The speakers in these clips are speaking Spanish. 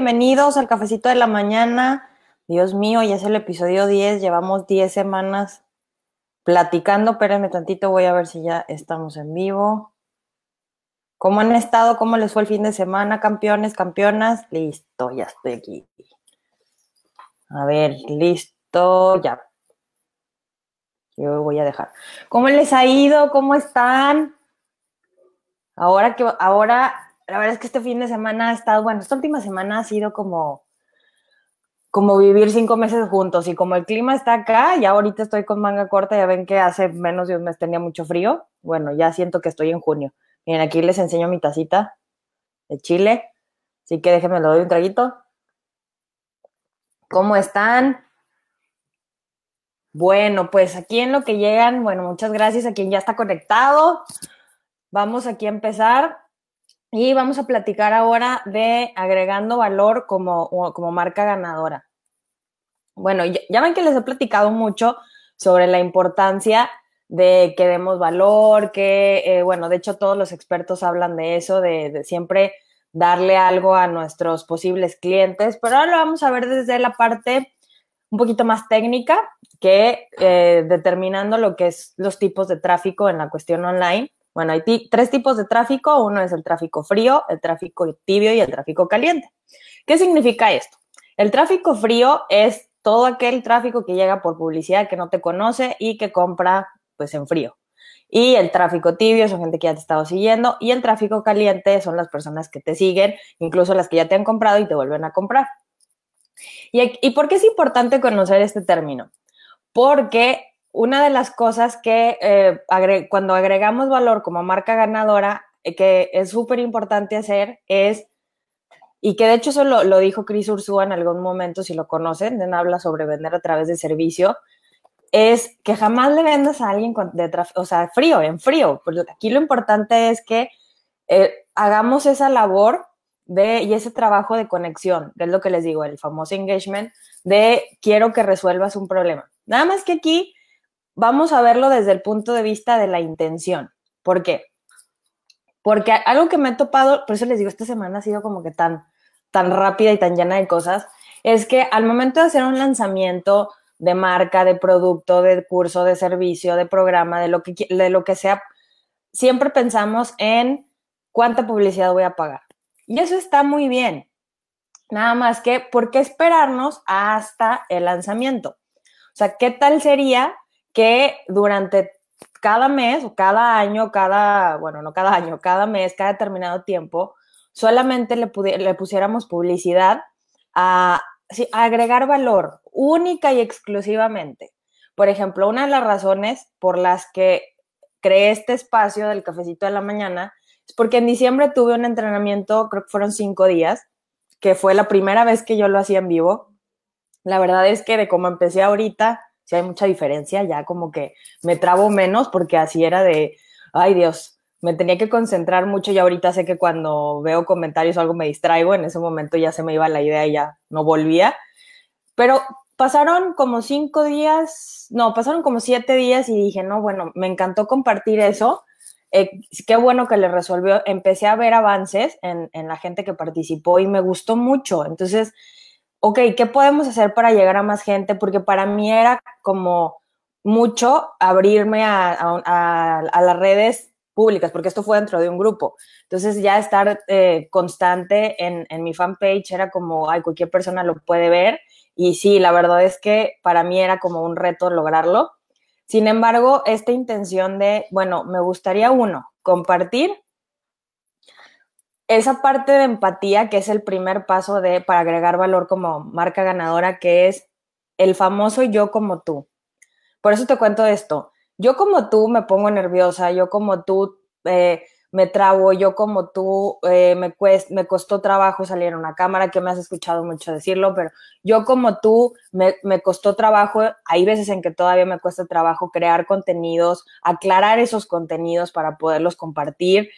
Bienvenidos al cafecito de la mañana. Dios mío, ya es el episodio 10, llevamos 10 semanas platicando. Espérenme tantito, voy a ver si ya estamos en vivo. ¿Cómo han estado? ¿Cómo les fue el fin de semana, campeones, campeonas? Listo, ya estoy aquí. A ver, listo, ya. Yo voy a dejar. ¿Cómo les ha ido? ¿Cómo están? Ahora que ahora la verdad es que este fin de semana ha estado, bueno, esta última semana ha sido como, como vivir cinco meses juntos y como el clima está acá, ya ahorita estoy con manga corta, ya ven que hace menos de un mes tenía mucho frío, bueno, ya siento que estoy en junio. Miren, aquí les enseño mi tacita de chile, así que déjenme lo doy un traguito. ¿Cómo están? Bueno, pues aquí en lo que llegan, bueno, muchas gracias a quien ya está conectado. Vamos aquí a empezar. Y vamos a platicar ahora de agregando valor como, como marca ganadora. Bueno, ya, ven que les he platicado mucho sobre la importancia de que demos valor, que, eh, bueno, de hecho todos los expertos hablan de eso, de, siempre darle algo a nuestros posibles clientes, pero ahora lo vamos a ver desde la parte un poquito más técnica, que eh, determinando lo que es los tipos de tráfico en la cuestión online bueno, hay tres tipos de tráfico. Uno es el tráfico frío, el tráfico tibio y el tráfico caliente. ¿Qué significa esto? El tráfico frío es todo aquel tráfico que llega por publicidad que no te conoce y que compra pues en frío. Y el tráfico tibio son gente que ya te ha estado siguiendo y el tráfico caliente son las personas que te siguen, incluso las que ya te han comprado y te vuelven a comprar. ¿Y, y por qué es importante conocer este término? Porque una de las cosas que eh, cuando agregamos valor como marca ganadora, eh, que es súper importante hacer es, y que de hecho eso lo, dijo Chris Ursúa en algún momento, si lo conocen, en habla sobre vender a través de servicio, es que jamás le vendas a alguien de o sea, frío, en frío. Porque aquí lo importante es que eh, hagamos esa labor de, y ese trabajo de conexión, que es lo que les digo, el famoso engagement, de quiero que resuelvas un problema. Nada más que aquí vamos a verlo desde el punto de vista de la intención. ¿Por qué? Porque algo que me he topado, por eso les digo, esta semana ha sido como que tan, tan rápida y tan llena de cosas, es que al momento de hacer un lanzamiento de marca, de producto, de curso, de servicio, de programa, de lo que, de lo que sea, siempre pensamos en cuánta publicidad voy a pagar. Y eso está muy bien. Nada más que, ¿por qué esperarnos hasta el lanzamiento? O sea, ¿qué tal sería que durante cada mes o cada año, cada, bueno, no cada año, cada mes, cada determinado tiempo, solamente le, le pusiéramos publicidad a, agregar valor única y exclusivamente. Por ejemplo, una de las razones por las que creé este espacio del cafecito de la mañana es porque en diciembre tuve un entrenamiento, creo que fueron cinco días, que fue la primera vez que yo lo hacía en vivo. La verdad es que de cómo empecé ahorita, si hay mucha diferencia, ya como que me trabo menos porque así era de, ay Dios, me tenía que concentrar mucho y ahorita sé que cuando veo comentarios o algo me distraigo, en ese momento ya se me iba la idea y ya no volvía. Pero pasaron como cinco días, no, pasaron como siete días y dije, no, bueno, me encantó compartir eso. Eh, qué bueno que le resolvió. Empecé a ver avances en, en la gente que participó y me gustó mucho. Entonces, ok, ¿qué podemos hacer para llegar a más gente? Porque para mí era como mucho abrirme a, las redes públicas, porque esto fue dentro de un grupo. Entonces ya estar eh, constante en, en, mi fanpage era como, ay, cualquier persona lo puede ver. Y sí, la verdad es que para mí era como un reto lograrlo. Sin embargo, esta intención de, bueno, me gustaría uno, compartir esa parte de empatía que es el primer paso de para agregar valor como marca ganadora, que es el famoso yo como tú. Por eso te cuento esto. Yo como tú me pongo nerviosa, yo como tú eh, me trabo, yo como tú eh, me, me costó trabajo salir a una cámara, que me has escuchado mucho decirlo, pero yo como tú me, me costó trabajo, hay veces en que todavía me cuesta trabajo crear contenidos, aclarar esos contenidos para poderlos compartir.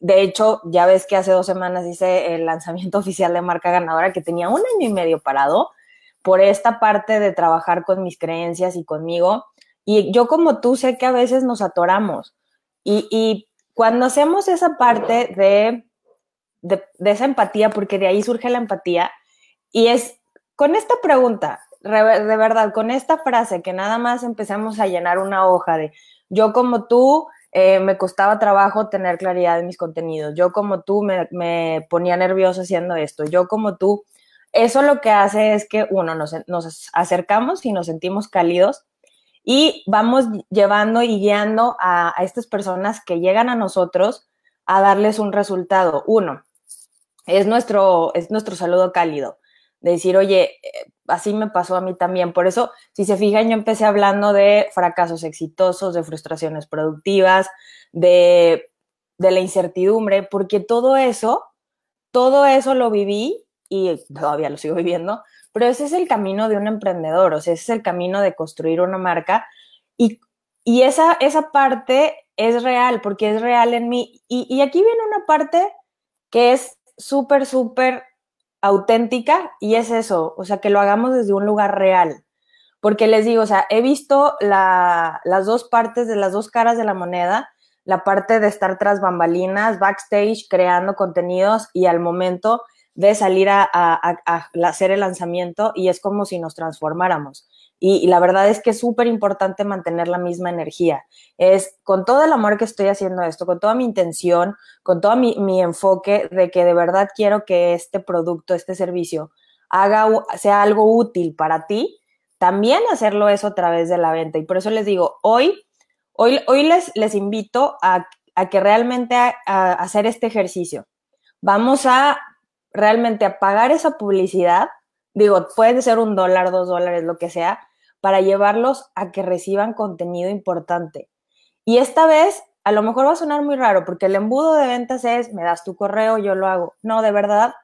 De hecho, ya ves que hace dos semanas hice el lanzamiento oficial de marca ganadora que tenía un año y medio parado por esta parte de trabajar con mis creencias y conmigo. Y yo como tú sé que a veces nos atoramos. Y, y cuando hacemos esa parte de de, esa empatía, porque de ahí surge la empatía. Y es con esta pregunta, de verdad, con esta frase que nada más empezamos a llenar una hoja de yo como tú, eh, me costaba trabajo tener claridad en mis contenidos, yo como tú me, ponía nervioso haciendo esto, yo como tú, eso lo que hace es que uno nos, acercamos y nos sentimos cálidos y vamos llevando y guiando a, estas personas que llegan a nosotros a darles un resultado. Uno, es nuestro, es nuestro saludo cálido, de decir, oye, eh, así me pasó a mí también. Por eso, si se fijan, yo empecé hablando de fracasos exitosos, de frustraciones productivas, de, de la incertidumbre, porque todo eso, todo eso lo viví y todavía lo sigo viviendo, pero ese es el camino de un emprendedor, o sea, ese es el camino de construir una marca y, y esa, esa parte es real, porque es real en mí. Y, y aquí viene una parte que es súper, súper auténtica y es eso, o sea, que lo hagamos desde un lugar real. Porque les digo, o sea, he visto la, las dos partes de las dos caras de la moneda, la parte de estar tras bambalinas, backstage, creando contenidos y al momento de salir a, hacer el lanzamiento y es como si nos transformáramos. Y, la verdad es que es súper importante mantener la misma energía. Es con todo el amor que estoy haciendo esto, con toda mi intención, con todo mi, mi enfoque de que de verdad quiero que este producto, este servicio, haga, sea algo útil para ti, también hacerlo eso a través de la venta. Y por eso les digo, hoy, hoy, hoy les, les invito a, a que realmente a, a hacer este ejercicio. Vamos a realmente a pagar esa publicidad, digo, puede ser un dólar, dos dólares, lo que sea, para llevarlos a que reciban contenido importante. Y esta vez, a lo mejor va a sonar muy raro, porque el embudo de ventas es, me das tu correo, yo lo hago. No, de verdad,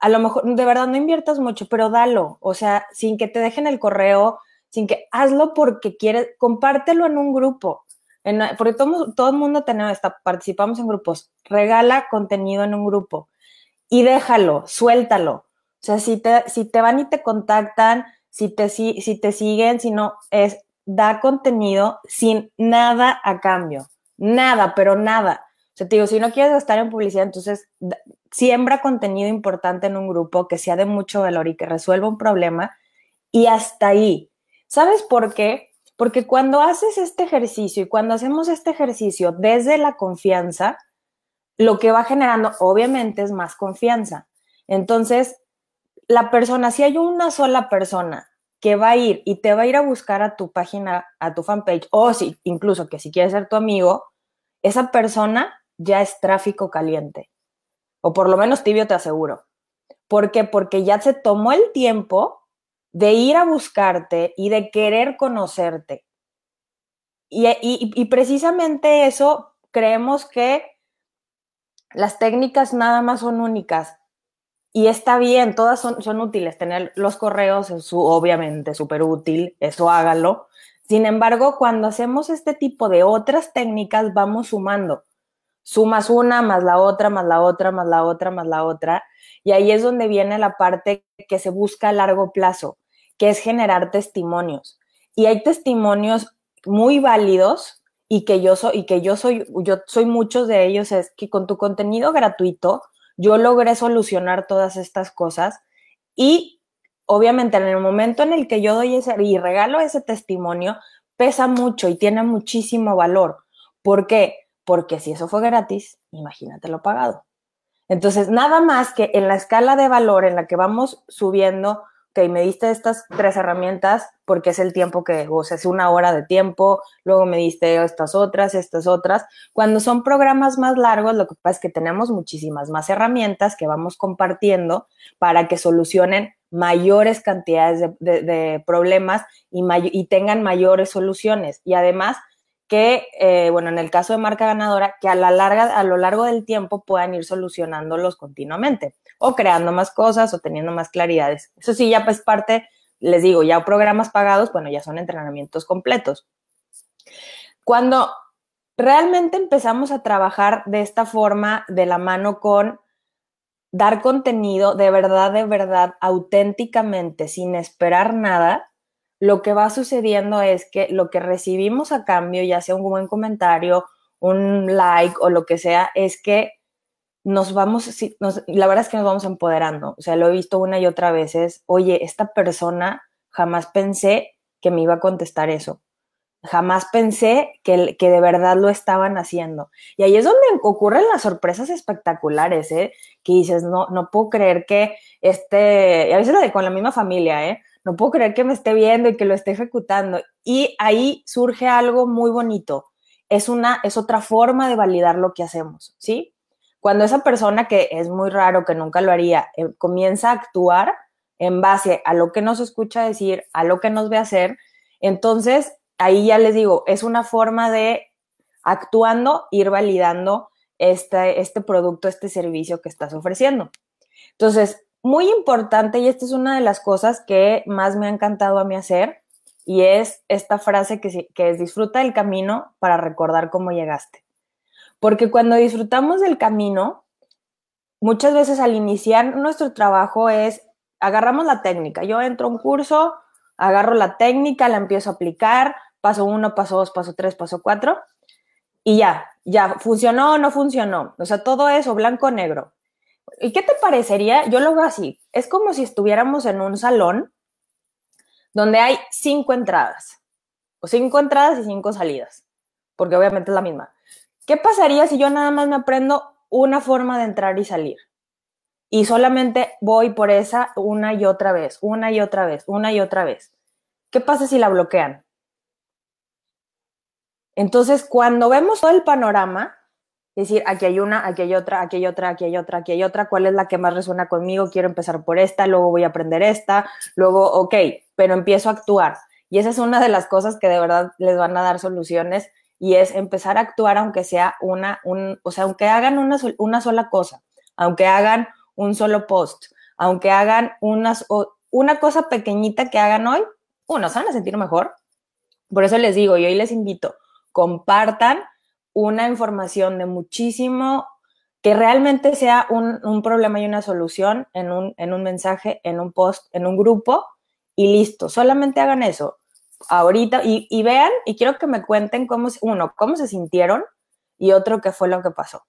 a lo mejor, de verdad, no inviertas mucho, pero dalo. O sea, sin que te dejen el correo, sin que hazlo porque quieres, compártelo en un grupo. En, porque todo, todo el mundo tenemos, participamos en grupos. Regala contenido en un grupo y déjalo, suéltalo. O sea, si te, si te van y te contactan, si te, si, te siguen, si no, es da contenido sin nada a cambio. Nada, pero nada. O sea, te digo, si no quieres gastar en publicidad, entonces siembra contenido importante en un grupo que sea de mucho valor y que resuelva un problema y hasta ahí. ¿Sabes por qué? Porque cuando haces este ejercicio y cuando hacemos este ejercicio desde la confianza, lo que va generando obviamente es más confianza. Entonces, la persona, si hay una sola persona que va a ir y te va a ir a buscar a tu página, a tu fanpage, o si incluso que si quieres ser tu amigo, esa persona ya es tráfico caliente. O por lo menos tibio te aseguro. ¿Por qué? Porque ya se tomó el tiempo de ir a buscarte y de querer conocerte. Y, y precisamente eso creemos que las técnicas nada más son únicas y está bien, todas son, son útiles. Tener los correos es su, obviamente súper útil, eso hágalo. Sin embargo, cuando hacemos este tipo de otras técnicas, vamos sumando. Sumas una, más la otra, más la otra, más la otra, más la otra. Y ahí es donde viene la parte que se busca a largo plazo, que es generar testimonios. Y hay testimonios muy válidos y que yo soy, y que yo soy, yo soy muchos de ellos, es que con tu contenido gratuito yo logré solucionar todas estas cosas y obviamente en el momento en el que yo doy ese y regalo ese testimonio, pesa mucho y tiene muchísimo valor. ¿Por qué? Porque si eso fue gratis, imagínate lo pagado. Entonces, nada más que en la escala de valor en la que vamos subiendo ok, me diste estas tres herramientas porque es el tiempo que, o sea, es una hora de tiempo, luego me diste estas otras, estas otras. Cuando son programas más largos, lo que pasa es que tenemos muchísimas más herramientas que vamos compartiendo para que solucionen mayores cantidades de, problemas y, y tengan mayores soluciones. Y además, que, eh, bueno, en el caso de marca ganadora, que a, la larga, a lo largo del tiempo puedan ir solucionándolos continuamente o creando más cosas o teniendo más claridades. Eso sí, ya pues parte, les digo, ya programas pagados, bueno, ya son entrenamientos completos. Cuando realmente empezamos a trabajar de esta forma, de la mano con dar contenido de verdad, de verdad, auténticamente, sin esperar nada, lo que va sucediendo es que lo que recibimos a cambio, ya sea un buen comentario, un like o lo que sea, es que nos vamos, la verdad es que nos vamos empoderando. O sea, lo he visto una y otra vez, oye, esta persona jamás pensé que me iba a contestar eso. Jamás pensé que, de verdad lo estaban haciendo. Y ahí es donde ocurren las sorpresas espectaculares, ¿eh? Que dices, no, no puedo creer que este, y a veces con la misma familia, ¿eh? No puedo creer que me esté viendo y que lo esté ejecutando. Y ahí surge algo muy bonito. Es una, es otra forma de validar lo que hacemos, ¿sí? Cuando esa persona que es muy raro, que nunca lo haría, eh, comienza a actuar en base a lo que nos escucha decir, a lo que nos ve hacer, entonces ahí ya les digo, es una forma de actuando, ir validando este, este producto, este servicio que estás ofreciendo. Entonces, muy importante, y esta es una de las cosas que más me ha encantado a mí hacer, y es esta frase que, que es disfruta del camino para recordar cómo llegaste. Porque cuando disfrutamos del camino, muchas veces al iniciar nuestro trabajo es, agarramos la técnica, yo entro a un curso, agarro la técnica, la empiezo a aplicar, paso uno, paso dos, paso tres, paso cuatro, y ya, ya, funcionó o no funcionó. O sea, todo eso, blanco o negro. ¿Y qué te parecería? Yo lo veo así. Es como si estuviéramos en un salón donde hay cinco entradas. O cinco entradas y cinco salidas. Porque obviamente es la misma. ¿Qué pasaría si yo nada más me aprendo una forma de entrar y salir? Y solamente voy por esa una y otra vez, una y otra vez, una y otra vez. ¿Qué pasa si la bloquean? Entonces, cuando vemos todo el panorama, decir, aquí hay una, aquí hay otra, aquí hay otra, aquí hay otra, aquí hay otra, ¿cuál es la que más resuena conmigo? Quiero empezar por esta, luego voy a aprender esta, luego, ok, pero empiezo a actuar. Y esa es una de las cosas que de verdad les van a dar soluciones y es empezar a actuar aunque sea una, un, o sea, aunque hagan una, una sola cosa, aunque hagan un solo post, aunque hagan unas, una cosa pequeñita que hagan hoy, uno, se van a sentir mejor. Por eso les digo, y hoy les invito, compartan una información de muchísimo, que realmente sea un, problema y una solución en un, en un mensaje, en un post, en un grupo y listo. Solamente hagan eso ahorita y, vean y quiero que me cuenten cómo, uno, cómo se sintieron y otro, qué fue lo que pasó.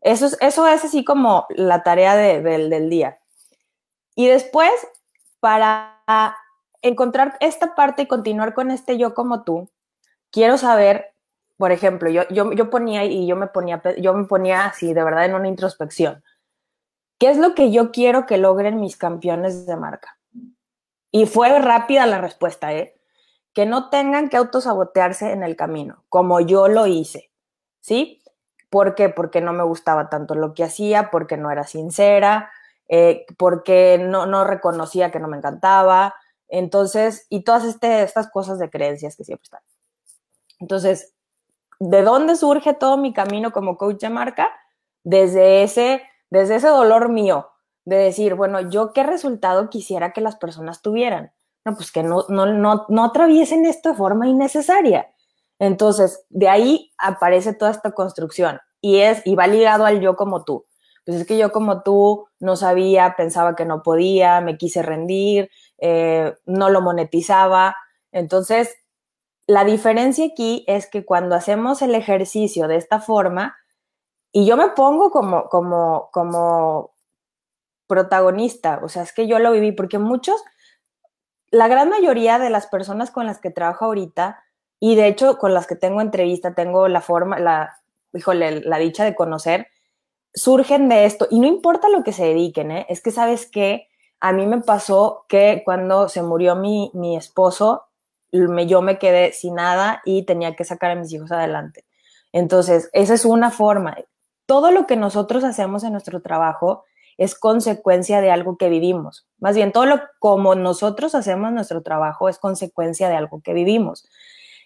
Eso es, eso es así como la tarea del día. Y después, para encontrar esta parte y continuar con este yo como tú, quiero saber, por ejemplo, yo, yo, yo ponía y yo me ponía, yo me ponía así, de verdad, en una introspección. ¿Qué es lo que yo quiero que logren mis campeones de marca? Y fue rápida la respuesta, ¿eh? Que no tengan que autosabotearse en el camino, como yo lo hice, ¿sí? ¿Por qué? Porque no me gustaba tanto lo que hacía, porque no era sincera, eh, porque no, no reconocía que no me encantaba. Entonces, y todas este, estas cosas de creencias que siempre están. Entonces, ¿de dónde surge todo mi camino como coach de marca? Desde ese, desde ese dolor mío, de decir, bueno, yo qué resultado quisiera que las personas tuvieran. No, pues que no, no, no, no atraviesen esto de forma innecesaria. Entonces, de ahí aparece toda esta construcción y es, y va ligado al yo como tú. Pues es que yo como tú no sabía, pensaba que no podía, me quise rendir, eh, no lo monetizaba. Entonces, la diferencia aquí es que cuando hacemos el ejercicio de esta forma, y yo me pongo como, como, como protagonista, o sea, es que yo lo viví, porque muchos, la gran mayoría de las personas con las que trabajo ahorita, y de hecho con las que tengo entrevista, tengo la forma, la, híjole, la dicha de conocer, surgen de esto, y no importa lo que se dediquen, ¿eh? es que sabes que a mí me pasó que cuando se murió mi, mi esposo, yo me quedé sin nada y tenía que sacar a mis hijos adelante. Entonces, esa es una forma. Todo lo que nosotros hacemos en nuestro trabajo es consecuencia de algo que vivimos. Más bien, todo lo como nosotros hacemos nuestro trabajo es consecuencia de algo que vivimos.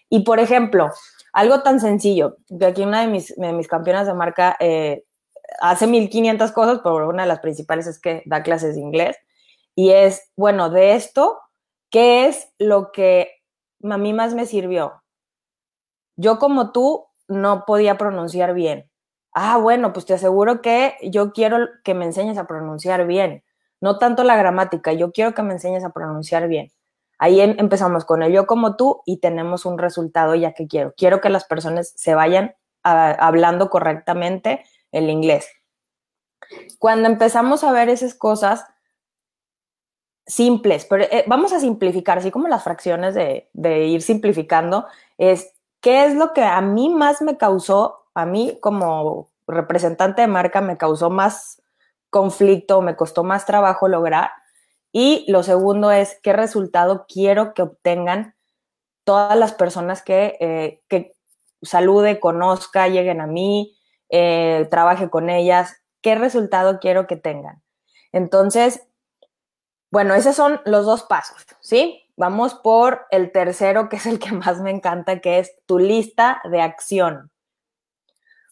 Y, por ejemplo, algo tan sencillo, que aquí una de mis, de mis campeonas de marca eh, hace 1500 cosas, pero una de las principales es que da clases de inglés. Y es, bueno, de esto, ¿qué es lo que a mí más me sirvió. Yo como tú no podía pronunciar bien. Ah, bueno, pues te aseguro que yo quiero que me enseñes a pronunciar bien. No tanto la gramática, yo quiero que me enseñes a pronunciar bien. Ahí em, empezamos con el yo como tú y tenemos un resultado ya que quiero. Quiero que las personas se vayan hablando correctamente el inglés. Cuando empezamos a ver esas cosas simples, pero eh, vamos a simplificar, así como las fracciones de, ir simplificando, es qué es lo que a mí más me causó, a mí como representante de marca me causó más conflicto, me costó más trabajo lograr. Y lo segundo es qué resultado quiero que obtengan todas las personas que, eh, que salude, conozca, lleguen a mí, eh, trabaje con ellas, qué resultado quiero que tengan. Entonces, bueno, esos son los dos pasos, ¿sí? Vamos por el tercero, que es el que más me encanta, que es tu lista de acción.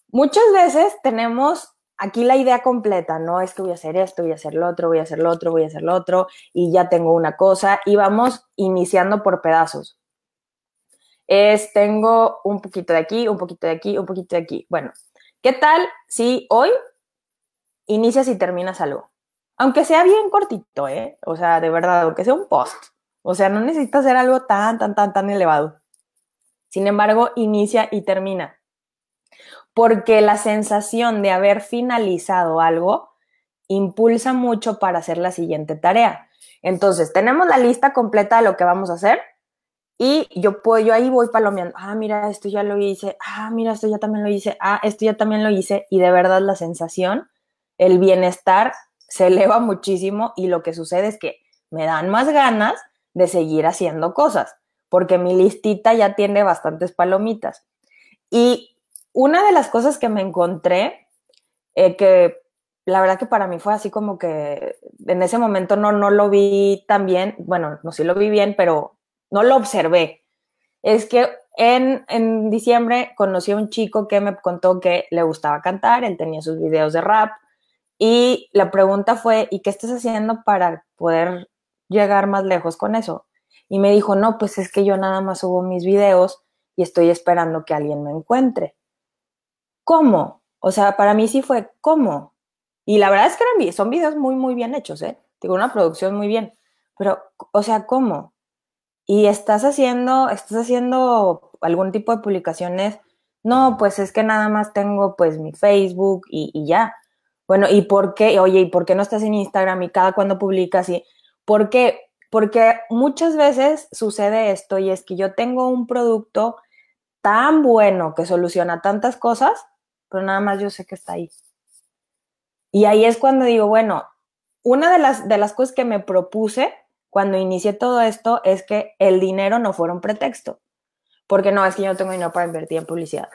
Muchas veces tenemos aquí la idea completa, no es que voy a hacer esto, voy a hacer lo otro, voy a hacer lo otro, voy a hacer lo otro, y ya tengo una cosa, y vamos iniciando por pedazos. Es, tengo un poquito de aquí, un poquito de aquí, un poquito de aquí. Bueno, ¿qué tal si hoy inicias y terminas algo? Aunque sea bien cortito, ¿eh? O sea, de verdad, aunque sea un post. O sea, no necesitas hacer algo tan, tan, tan, tan elevado. Sin embargo, inicia y termina porque la sensación de haber finalizado algo impulsa mucho para hacer la siguiente tarea. Entonces, tenemos la lista completa de lo que vamos a hacer y yo puedo, yo ahí voy palomeando, ah, mira, esto ya lo hice, ah, mira, esto ya también lo hice, ah, esto ya también lo hice y de verdad la sensación, el bienestar se eleva muchísimo y lo que sucede es que me dan más ganas de seguir haciendo cosas, porque mi listita ya tiene bastantes palomitas. Y una de las cosas que me encontré, eh, que la verdad que para mí fue así como que en ese momento no, no lo vi tan bien, bueno, no sí lo vi bien, pero no lo observé. Es que en, en diciembre conocí a un chico que me contó que le gustaba cantar, él tenía sus videos de rap y la pregunta fue, ¿y qué estás haciendo para poder llegar más lejos con eso? Y me dijo, no, pues es que yo nada más subo mis videos y estoy esperando que alguien me encuentre. ¿cómo? O sea, para mí sí fue, ¿cómo? Y la verdad es que son videos muy, muy bien hechos, ¿eh? Digo, una producción muy bien. Pero, o sea, ¿cómo? Y estás haciendo, estás haciendo algún tipo de publicaciones. No, pues es que nada más tengo pues mi Facebook y ya. Bueno, ¿y por qué? Oye, ¿y por qué no estás en Instagram y cada cuando publicas? Y, ¿Por qué? Porque muchas veces sucede esto y es que yo tengo un producto tan bueno que soluciona tantas cosas pero nada más yo sé que está ahí. Y ahí es cuando digo, bueno, una de las, de las cosas que me propuse cuando inicié todo esto es que el dinero no fuera un pretexto. Porque no, es que yo no tengo dinero para invertir en publicidad.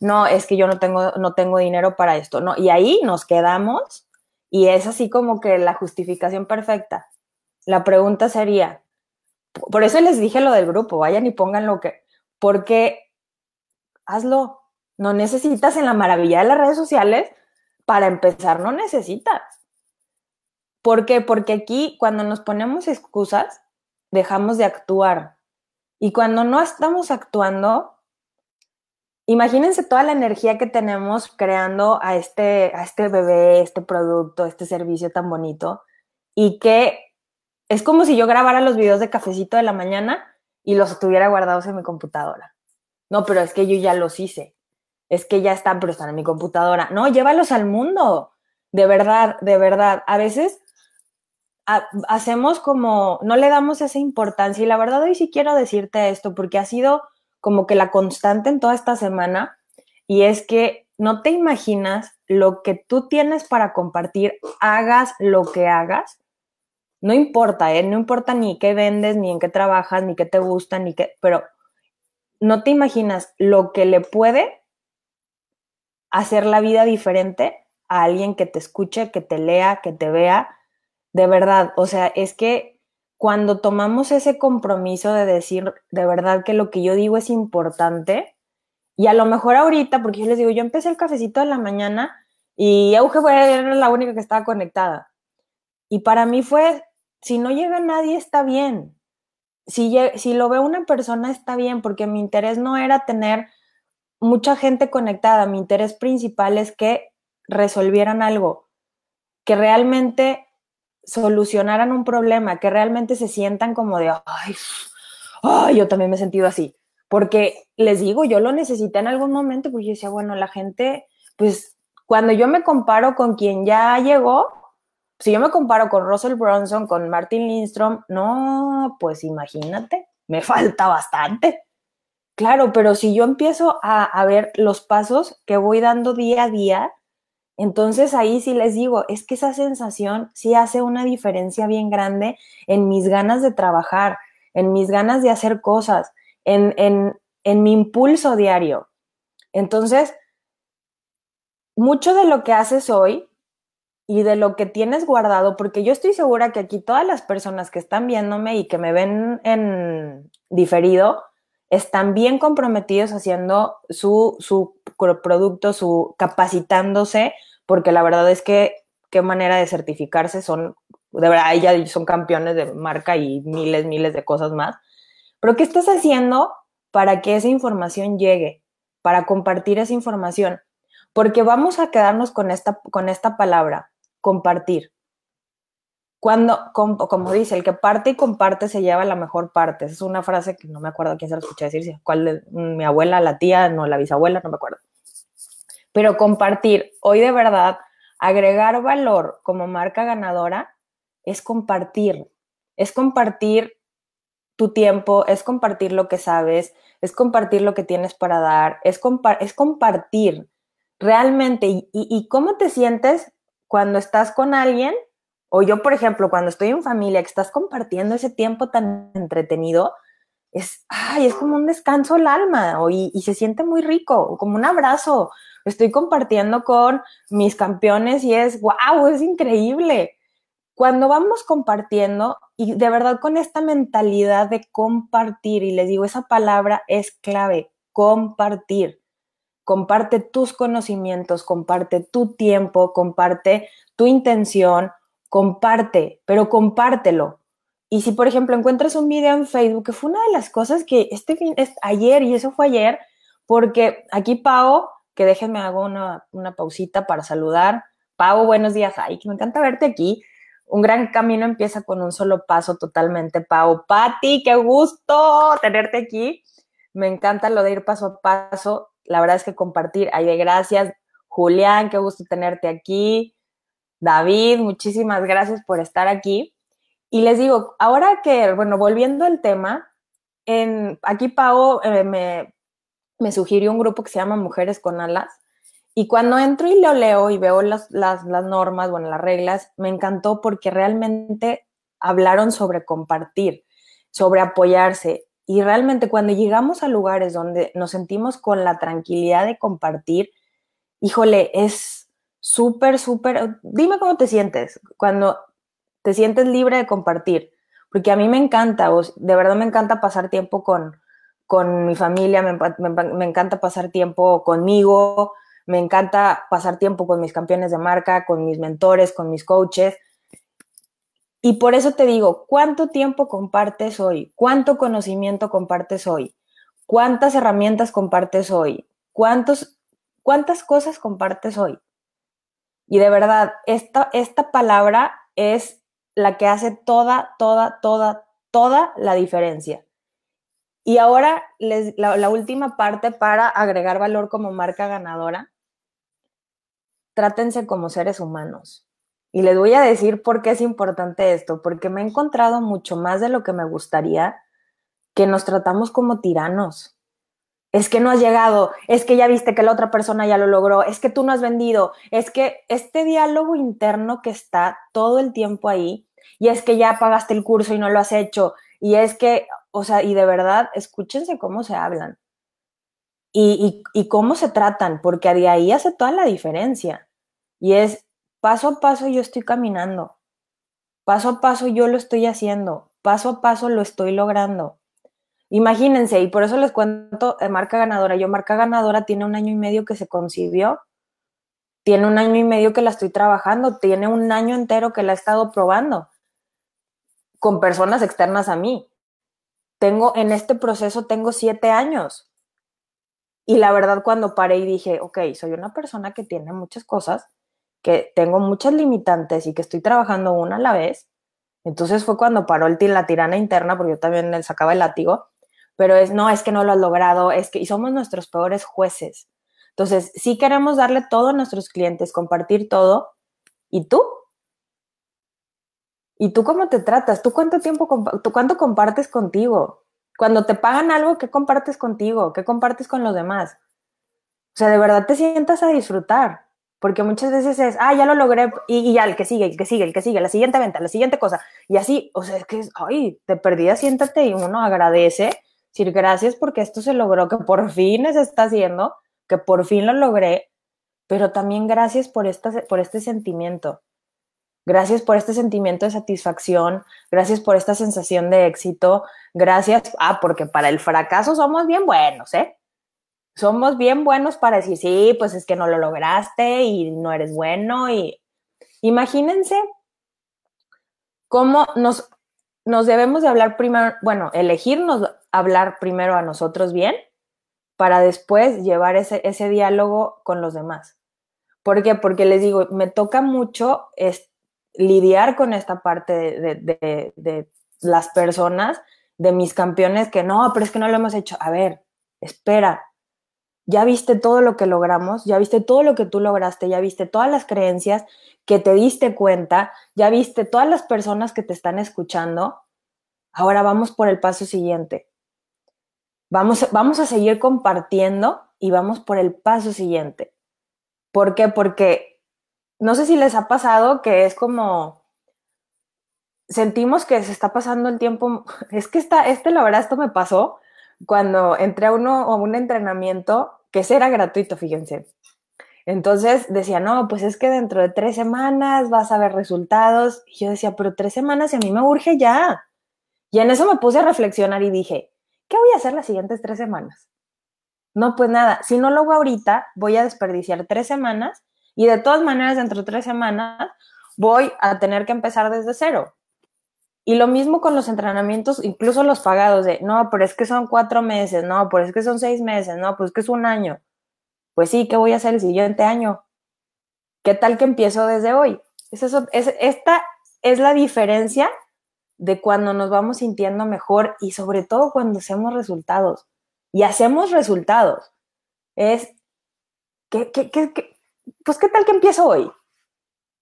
No, es que yo no tengo, no tengo dinero para esto. No, y ahí nos quedamos y es así como que la justificación perfecta. La pregunta sería, por eso les dije lo del grupo, vayan y pongan lo que, porque hazlo, no necesitas en la maravilla de las redes sociales, para empezar no necesitas. ¿Por qué? Porque aquí cuando nos ponemos excusas, dejamos de actuar. Y cuando no estamos actuando, imagínense toda la energía que tenemos creando a este, a este bebé, este producto, este servicio tan bonito, y que es como si yo grabara los videos de cafecito de la mañana y los tuviera guardados en mi computadora. No, pero es que yo ya los hice es que ya están, pero están en mi computadora. No, llévalos al mundo. De verdad, de verdad. A veces hacemos como, no le damos esa importancia. Y la verdad hoy sí quiero decirte esto porque ha sido como que la constante en toda esta semana. Y es que no te imaginas lo que tú tienes para compartir, hagas lo que hagas. No importa, ¿eh? No importa ni qué vendes, ni en qué trabajas, ni qué te gusta, ni qué, pero no te imaginas lo que le puede hacer la vida diferente a alguien que te escuche, que te lea, que te vea. De verdad, o sea, es que cuando tomamos ese compromiso de decir de verdad que lo que yo digo es importante, y a lo mejor ahorita, porque yo les digo, yo empecé el cafecito de la mañana y Auge fue la única que estaba conectada. Y para mí fue, si no llega nadie, está bien. Si, si lo ve una persona, está bien, porque mi interés no era tener mucha gente conectada. Mi interés principal es que resolvieran algo, que realmente solucionaran un problema, que realmente se sientan como de, ay, ay, yo también me he sentido así. Porque les digo, yo lo necesité en algún momento, porque yo decía, bueno, la gente, pues Cuando yo me comparo con quien ya llegó, si yo me comparo con Russell Bronson, con Martin Lindstrom, no, pues imagínate, me falta bastante. Claro, pero si yo empiezo a, a, ver los pasos que voy dando día a día, entonces ahí sí les digo, es que esa sensación sí hace una diferencia bien grande en mis ganas de trabajar, en mis ganas de hacer cosas, en, en, en mi impulso diario. Entonces, mucho de lo que haces hoy y de lo que tienes guardado, porque yo estoy segura que aquí todas las personas que están viéndome y que me ven en diferido, están bien comprometidos haciendo su, su producto, su capacitándose, porque la verdad es que qué manera de certificarse son, de verdad, ya son campeones de marca y miles, miles de cosas más. Pero ¿qué estás haciendo para que esa información llegue? Para compartir esa información. Porque vamos a quedarnos con esta, con esta palabra, compartir. Cuando, como, dice, el que parte y comparte se lleva la mejor parte. Esa es una frase que no me acuerdo quién se la escuché decir, cuál de, mi abuela, la tía, no, la bisabuela, no me acuerdo. Pero compartir, hoy de verdad, agregar valor como marca ganadora es compartir. Es compartir tu tiempo, es compartir lo que sabes, es compartir lo que tienes para dar, es, es compartir realmente. Y, cómo te sientes cuando estás con alguien, o yo, por ejemplo, cuando estoy en familia, que estás compartiendo ese tiempo tan entretenido, es, ay, es como un descanso al alma, y, y se siente muy rico, como un abrazo. Estoy compartiendo con mis campeones y es, wow, es increíble. Cuando vamos compartiendo, y de verdad con esta mentalidad de compartir, y les digo, esa palabra es clave, compartir comparte tus conocimientos, comparte tu tiempo, comparte tu intención, comparte, pero compártelo. Y si, por ejemplo, encuentras un video en Facebook, que fue una de las cosas que este fin, es ayer, y eso fue ayer, porque aquí Pau, que déjenme hago una, una pausita para saludar. Pau, buenos días. Ay, que me encanta verte aquí. Un gran camino empieza con un solo paso totalmente, Pau. Patti, qué gusto tenerte aquí. Me encanta lo de ir paso a paso la verdad es que compartir, ahí de gracias. Julián, qué gusto tenerte aquí. David, muchísimas gracias por estar aquí. Y les digo, ahora que, bueno, volviendo al tema, en, aquí Pau eh, me, me, sugirió un grupo que se llama Mujeres con Alas. Y cuando entro y lo leo y veo las, las, las normas, bueno, las reglas, me encantó porque realmente hablaron sobre compartir, sobre apoyarse. Y realmente cuando llegamos a lugares donde nos sentimos con la tranquilidad de compartir, híjole, es súper, súper, dime cómo te sientes cuando te sientes libre de compartir, porque a mí me encanta, de verdad me encanta pasar tiempo con, con mi familia, me, me, encanta pasar tiempo conmigo, me encanta pasar tiempo con mis campeones de marca, con mis mentores, con mis coaches. Y por eso te digo, ¿cuánto tiempo compartes hoy? ¿Cuánto conocimiento compartes hoy? ¿Cuántas herramientas compartes hoy? ¿Cuántos, ¿Cuántas cosas compartes hoy? Y de verdad, esta, esta palabra es la que hace toda, toda, toda, toda la diferencia. Y ahora les, la, la última parte para agregar valor como marca ganadora. Trátense como seres humanos. Y les voy a decir por qué es importante esto, porque me he encontrado mucho más de lo que me gustaría que nos tratamos como tiranos. Es que no has llegado, es que ya viste que la otra persona ya lo logró, es que tú no has vendido, es que este diálogo interno que está todo el tiempo ahí, y es que ya pagaste el curso y no lo has hecho, y es que, o sea, y de verdad, escúchense cómo se hablan y, y, cómo se tratan, porque de ahí hace toda la diferencia. Y es, paso a paso yo estoy caminando, paso a paso yo lo estoy haciendo, paso a paso lo estoy logrando. Imagínense, y por eso les cuento de marca ganadora. Yo, marca ganadora, tiene un año y medio que se concibió, tiene un año y medio que la estoy trabajando, tiene un año entero que la he estado probando con personas externas a mí. Tengo, en este proceso tengo siete años. Y la verdad, cuando paré y dije, ok, soy una persona que tiene muchas cosas, que tengo muchas limitantes y que estoy trabajando una a la vez. Entonces fue cuando paró el, la tirana interna, porque yo también le sacaba el látigo, pero es, no, es que no lo has logrado, es que, y somos nuestros peores jueces. Entonces, sí queremos darle todo a nuestros clientes, compartir todo. ¿Y tú? ¿Y tú cómo te tratas? ¿Tú cuánto tiempo, cuánto compartes contigo? Cuando te pagan algo, ¿qué compartes contigo? ¿Qué compartes con los demás? O sea, de verdad te sientas a disfrutar. Porque muchas veces es, ah, ya lo logré, y, ya, el que sigue, el que sigue, el que sigue, la siguiente venta, la siguiente cosa. Y así, o sea, es que, ay, te perdí, siéntate y uno agradece, decir gracias porque esto se logró, que por fin se está haciendo, que por fin lo logré, pero también gracias por, esta, por este sentimiento. Gracias por este sentimiento de satisfacción, gracias por esta sensación de éxito, gracias, ah, porque para el fracaso somos bien buenos, ¿eh? Somos bien buenos para decir, sí, pues es que no lo lograste y no eres bueno y imagínense cómo nos, nos debemos de hablar primero, bueno, elegirnos hablar primero a nosotros bien para después llevar ese, ese diálogo con los demás. ¿Por qué? Porque les digo, me toca mucho lidiar con esta parte de, las personas, de mis campeones, que no, pero es que no lo hemos hecho. A ver, espera, ya viste todo lo que logramos, ya viste todo lo que tú lograste, ya viste todas las creencias que te diste cuenta, ya viste todas las personas que te están escuchando. Ahora vamos por el paso siguiente. Vamos, vamos a seguir compartiendo y vamos por el paso siguiente. ¿Por qué? Porque no sé si les ha pasado que es como sentimos que se está pasando el tiempo. Es que esta, este, la verdad, esto me pasó cuando entré a uno a un entrenamiento que era gratuito, fíjense. Entonces decía, no, pues es que dentro de tres semanas vas a ver resultados. Y yo decía, pero tres semanas y a mí me urge ya. Y en eso me puse a reflexionar y dije, ¿qué voy a hacer las siguientes tres semanas? No, pues nada, si no lo hago ahorita, voy a desperdiciar tres semanas y de todas maneras, dentro de tres semanas, voy a tener que empezar desde cero. Y lo mismo con los entrenamientos, incluso los pagados, de, no, pero es que son cuatro meses, no, pero es que son seis meses, no, pues es que es un año. Pues sí, ¿qué voy a hacer el siguiente año? ¿Qué tal que empiezo desde hoy? Es eso, es, esta es la diferencia de cuando nos vamos sintiendo mejor y sobre todo cuando hacemos resultados. Y hacemos resultados. Es, ¿qué, qué, qué, pues ¿qué tal que empiezo hoy?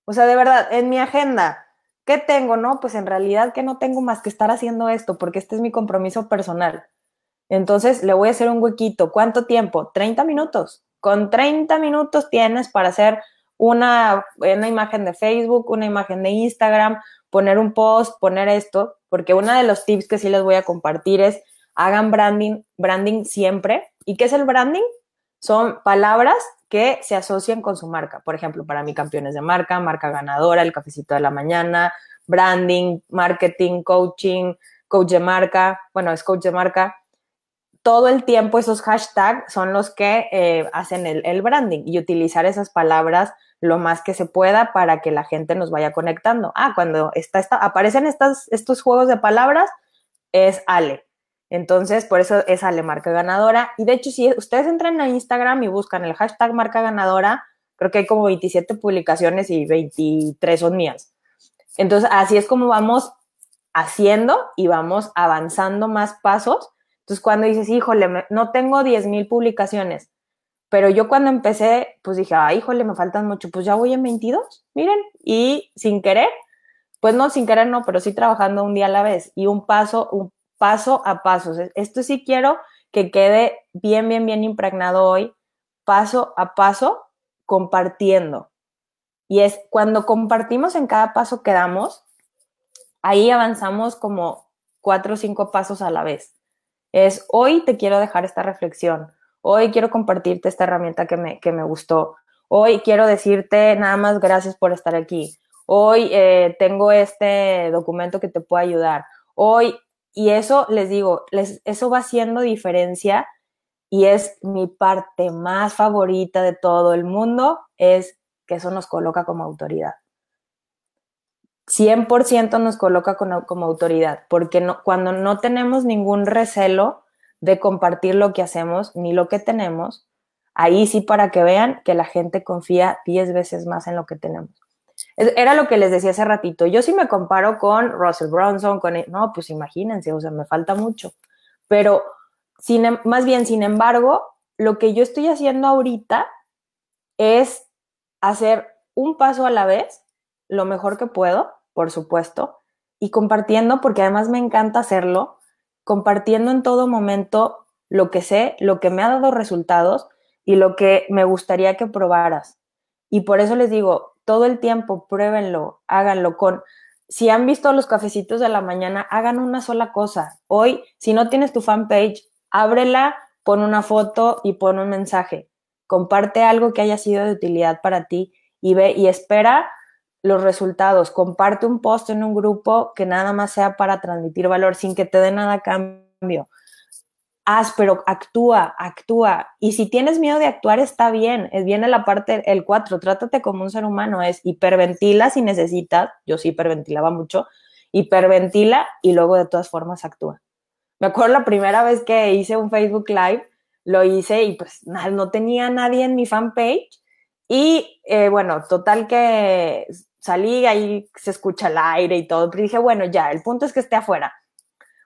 O sea, de verdad, en mi agenda, ¿qué tengo? No, pues en realidad que no tengo más que estar haciendo esto, porque este es mi compromiso personal. Entonces le voy a hacer un huequito. ¿Cuánto tiempo? 30 minutos. Con 30 minutos tienes para hacer una, una imagen de Facebook, una imagen de Instagram, poner un post, poner esto, porque uno de los tips que sí les voy a compartir es hagan branding, branding siempre. ¿Y qué es el branding? Son palabras que se asocian con su marca. Por ejemplo, para mí, campeones de marca, marca ganadora, el cafecito de la mañana, branding, marketing, coaching, coach de marca, bueno, es coach de marca. Todo el tiempo esos hashtags son los que eh, hacen el, branding y utilizar esas palabras lo más que se pueda para que la gente nos vaya conectando. Ah, cuando está, aparecen estas, estos juegos de palabras, es Ale. Entonces, por eso es Ale Marca Ganadora. Y de hecho, si ustedes entran a Instagram y buscan el hashtag Marca Ganadora, creo que hay como 27 publicaciones y 23 son mías. Entonces, así es como vamos haciendo y vamos avanzando más pasos. Entonces, cuando dices, híjole, no tengo 10 mil publicaciones, pero yo cuando empecé, pues dije, ah, híjole, me faltan mucho, pues ya voy en 22, miren, y sin querer, pues no, sin querer no, pero sí trabajando un día a la vez y un paso, un paso a paso. Esto sí quiero que quede bien, bien, bien impregnado hoy, paso a paso, compartiendo. Y es cuando compartimos en cada paso que damos, ahí avanzamos como cuatro o cinco pasos a la vez. Es hoy te quiero dejar esta reflexión, hoy quiero compartirte esta herramienta que me, que me gustó, hoy quiero decirte nada más gracias por estar aquí, hoy eh, tengo este documento que te puede ayudar, hoy y eso, les digo, les, eso va haciendo diferencia y es mi parte más favorita de todo el mundo, es que eso nos coloca como autoridad. 100% nos coloca como, autoridad, porque cuando no tenemos ningún recelo de compartir lo que hacemos ni lo que tenemos, ahí sí para que vean que la gente confía 10 veces más en lo que tenemos. Era lo que les decía hace ratito. Yo sí me comparo con Russell Bronson, con... E, no, pues imagínense, o sea, me falta mucho. Pero sin, em, más bien, sin embargo, lo que yo estoy haciendo ahorita es hacer un paso a la vez, lo mejor que puedo, por supuesto, y compartiendo, porque además me encanta hacerlo, compartiendo en todo momento lo que sé, lo que me ha dado resultados y lo que me gustaría que probaras. Y por eso les digo, todo el tiempo pruébenlo, háganlo con si han visto los cafecitos de la mañana, hagan una sola cosa. Hoy, si no tienes tu fanpage, ábrela, pon una foto y pon un mensaje. Comparte algo que haya sido de utilidad para ti y ve y espera los resultados. Comparte un post en un grupo que nada más sea para transmitir valor sin que te dé nada a cambio haz, pero actúa, actúa. Y si tienes miedo de actuar, está bien. Viene la parte, el 4, trátate como un ser humano, es hiperventila si necesitas, yo sí hiperventilaba mucho, hiperventila y luego de todas formas actúa. Me acuerdo la primera vez que hice un Facebook Live, lo hice y pues no tenía nadie en mi fanpage. Y eh, bueno, total que salí, ahí se escucha el aire y todo, pero dije, bueno, ya, el punto es que esté afuera.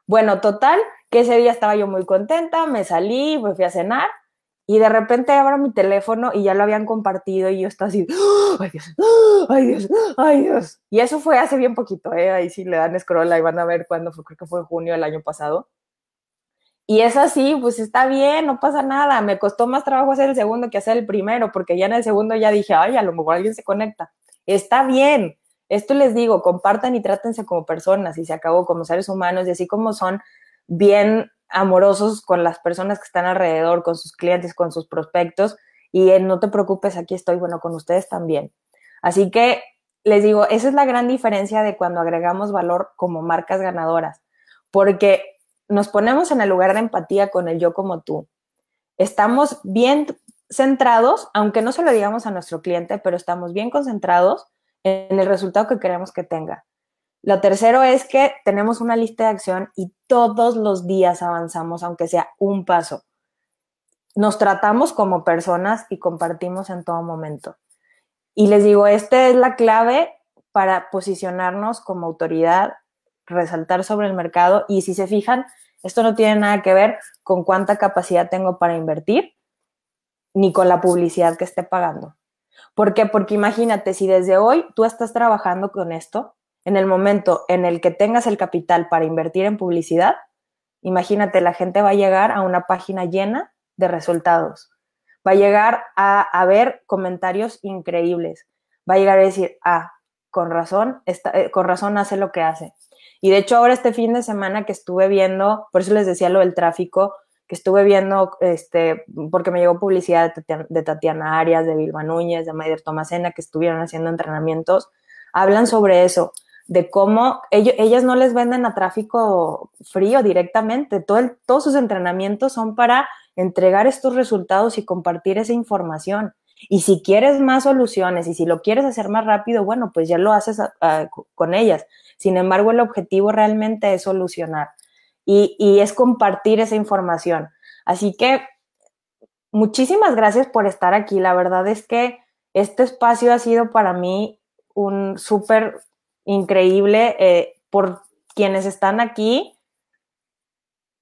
Bueno, total, que ese día estaba yo muy contenta, me salí, me fui a cenar y de repente abro mi teléfono y ya lo habían compartido y yo estaba así, ay Dios, ay Dios, ay Dios. Y eso fue hace bien poquito, ¿eh? ahí sí le dan scroll y van a ver cuándo fue, creo que fue junio del año pasado. Y es así, pues está bien, no pasa nada. Me costó más trabajo hacer el segundo que hacer el primero, porque ya en el segundo ya dije, ay, a lo mejor alguien se conecta. Está bien. Esto les digo, compartan y trátense como personas y se acabó como seres humanos y así como son bien amorosos con las personas que están alrededor, con sus clientes, con sus prospectos. Y no te preocupes, aquí estoy, bueno, con ustedes también. Así que les digo, esa es la gran diferencia de cuando agregamos valor como marcas ganadoras, porque nos ponemos en el lugar de empatía con el yo como tú. Estamos bien centrados, aunque no se lo digamos a nuestro cliente, pero estamos bien concentrados en el resultado que queremos que tenga. Lo tercero es que tenemos una lista de acción y todos los días avanzamos, aunque sea un paso. Nos tratamos como personas y compartimos en todo momento. Y les digo, esta es la clave para posicionarnos como autoridad, resaltar sobre el mercado y si se fijan, esto no tiene nada que ver con cuánta capacidad tengo para invertir ni con la publicidad que esté pagando. ¿Por qué? Porque imagínate, si desde hoy tú estás trabajando con esto, en el momento en el que tengas el capital para invertir en publicidad, imagínate, la gente va a llegar a una página llena de resultados. Va a llegar a, ver comentarios increíbles. Va a llegar a decir, ah, con razón, eh, con razón hace lo que hace. Y de hecho ahora este fin de semana que estuve viendo, por eso les decía lo del tráfico, que estuve viendo, este, porque me llegó publicidad de Tatiana, Arias, de Vilma Núñez, de Maider Tomasena, que estuvieron haciendo entrenamientos, hablan sobre eso de cómo ellos, ellas no les venden a tráfico frío directamente. Todo todos sus entrenamientos son para entregar estos resultados y compartir esa información. Y si quieres más soluciones y si lo quieres hacer más rápido, bueno, pues ya lo haces con ellas. Sin embargo, el objetivo realmente es solucionar y, y es compartir esa información. Así que muchísimas gracias por estar aquí. La verdad es que este espacio ha sido para mí un súper increíble eh, por quienes están aquí,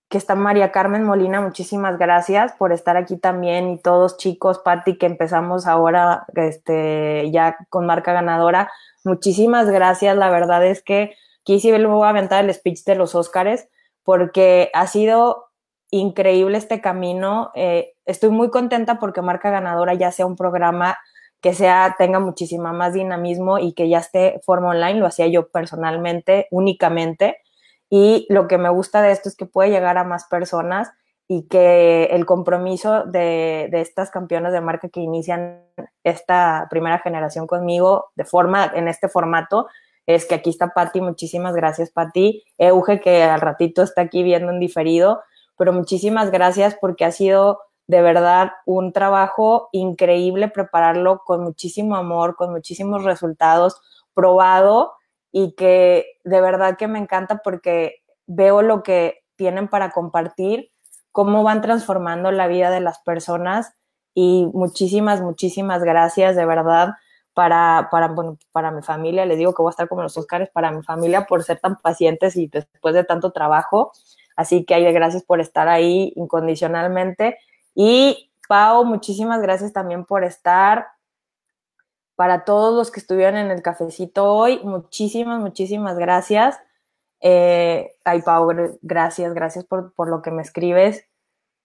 que está María Carmen Molina, muchísimas gracias por estar aquí también y todos chicos, Patti, que empezamos ahora este, ya con marca ganadora, muchísimas gracias, la verdad es que quise ver voy a aventar el speech de los Óscares porque ha sido increíble este camino, eh, estoy muy contenta porque marca ganadora ya sea un programa que sea, tenga muchísima más dinamismo y que ya esté forma online, lo hacía yo personalmente, únicamente. Y lo que me gusta de esto es que puede llegar a más personas y que el compromiso de, de, estas campeonas de marca que inician esta primera generación conmigo de forma, en este formato, es que aquí está Patti, muchísimas gracias Patti, Euge que al ratito está aquí viendo en diferido, pero muchísimas gracias porque ha sido de verdad un trabajo increíble prepararlo con muchísimo amor, con muchísimos resultados, probado y que de verdad que me encanta porque veo lo que tienen para compartir, cómo van transformando la vida de las personas y muchísimas, muchísimas gracias de verdad para, para, bueno, para mi familia. Les digo que voy a estar como los Oscars para mi familia por ser tan pacientes y después de tanto trabajo. Así que hay gracias por estar ahí incondicionalmente y Pau, muchísimas gracias también por estar. Para todos los que estuvieron en el cafecito hoy, muchísimas, muchísimas gracias. Eh, ay, Pau, gracias, gracias por, por lo que me escribes.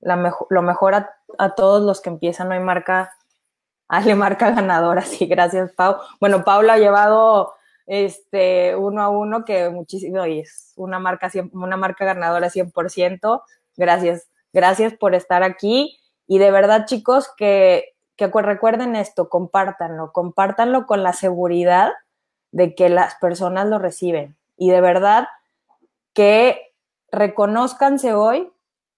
Lo mejor a, todos los que empiezan hoy marca, Ale marca ganadora, sí, gracias, Pau. Bueno, Pau lo ha llevado este, uno a uno, que muchísimo, y es una marca, una marca ganadora 100%. Gracias, gracias por estar aquí. Y de verdad, chicos, que, que recuerden esto, compártanlo, compártanlo con la seguridad de que las personas lo reciben. Y de verdad, que reconozcanse hoy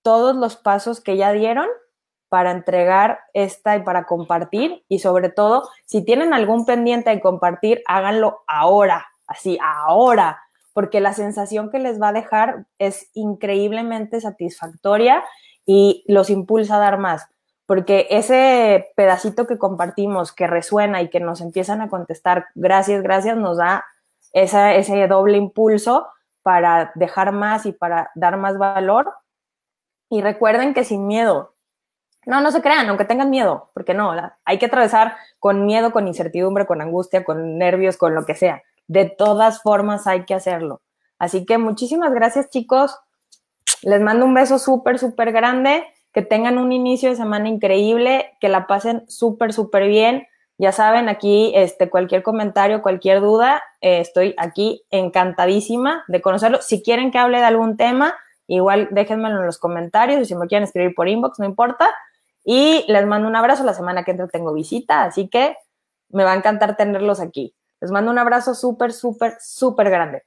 todos los pasos que ya dieron para entregar esta y para compartir y sobre todo, si tienen algún pendiente de compartir, háganlo ahora, así, ahora, porque la sensación que les va a dejar es increíblemente satisfactoria y los impulsa a dar más, porque ese pedacito que compartimos, que resuena y que nos empiezan a contestar, gracias, gracias, nos da ese doble impulso para dejar más y para dar más valor. Y recuerden que sin miedo, no, no se crean, aunque tengan miedo, porque no, hay que atravesar con miedo, con incertidumbre, con angustia, con nervios, con lo que sea. De todas formas hay que hacerlo. Así que muchísimas gracias chicos. Les mando un beso súper, súper grande. Que tengan un inicio de semana increíble, que la pasen súper, súper bien. Ya saben, aquí este, cualquier comentario, cualquier duda, eh, estoy aquí encantadísima de conocerlo. Si quieren que hable de algún tema, igual déjenmelo en los comentarios y si me quieren escribir por inbox, no importa. Y les mando un abrazo. La semana que entra tengo visita, así que me va a encantar tenerlos aquí. Les mando un abrazo súper, súper, súper grande.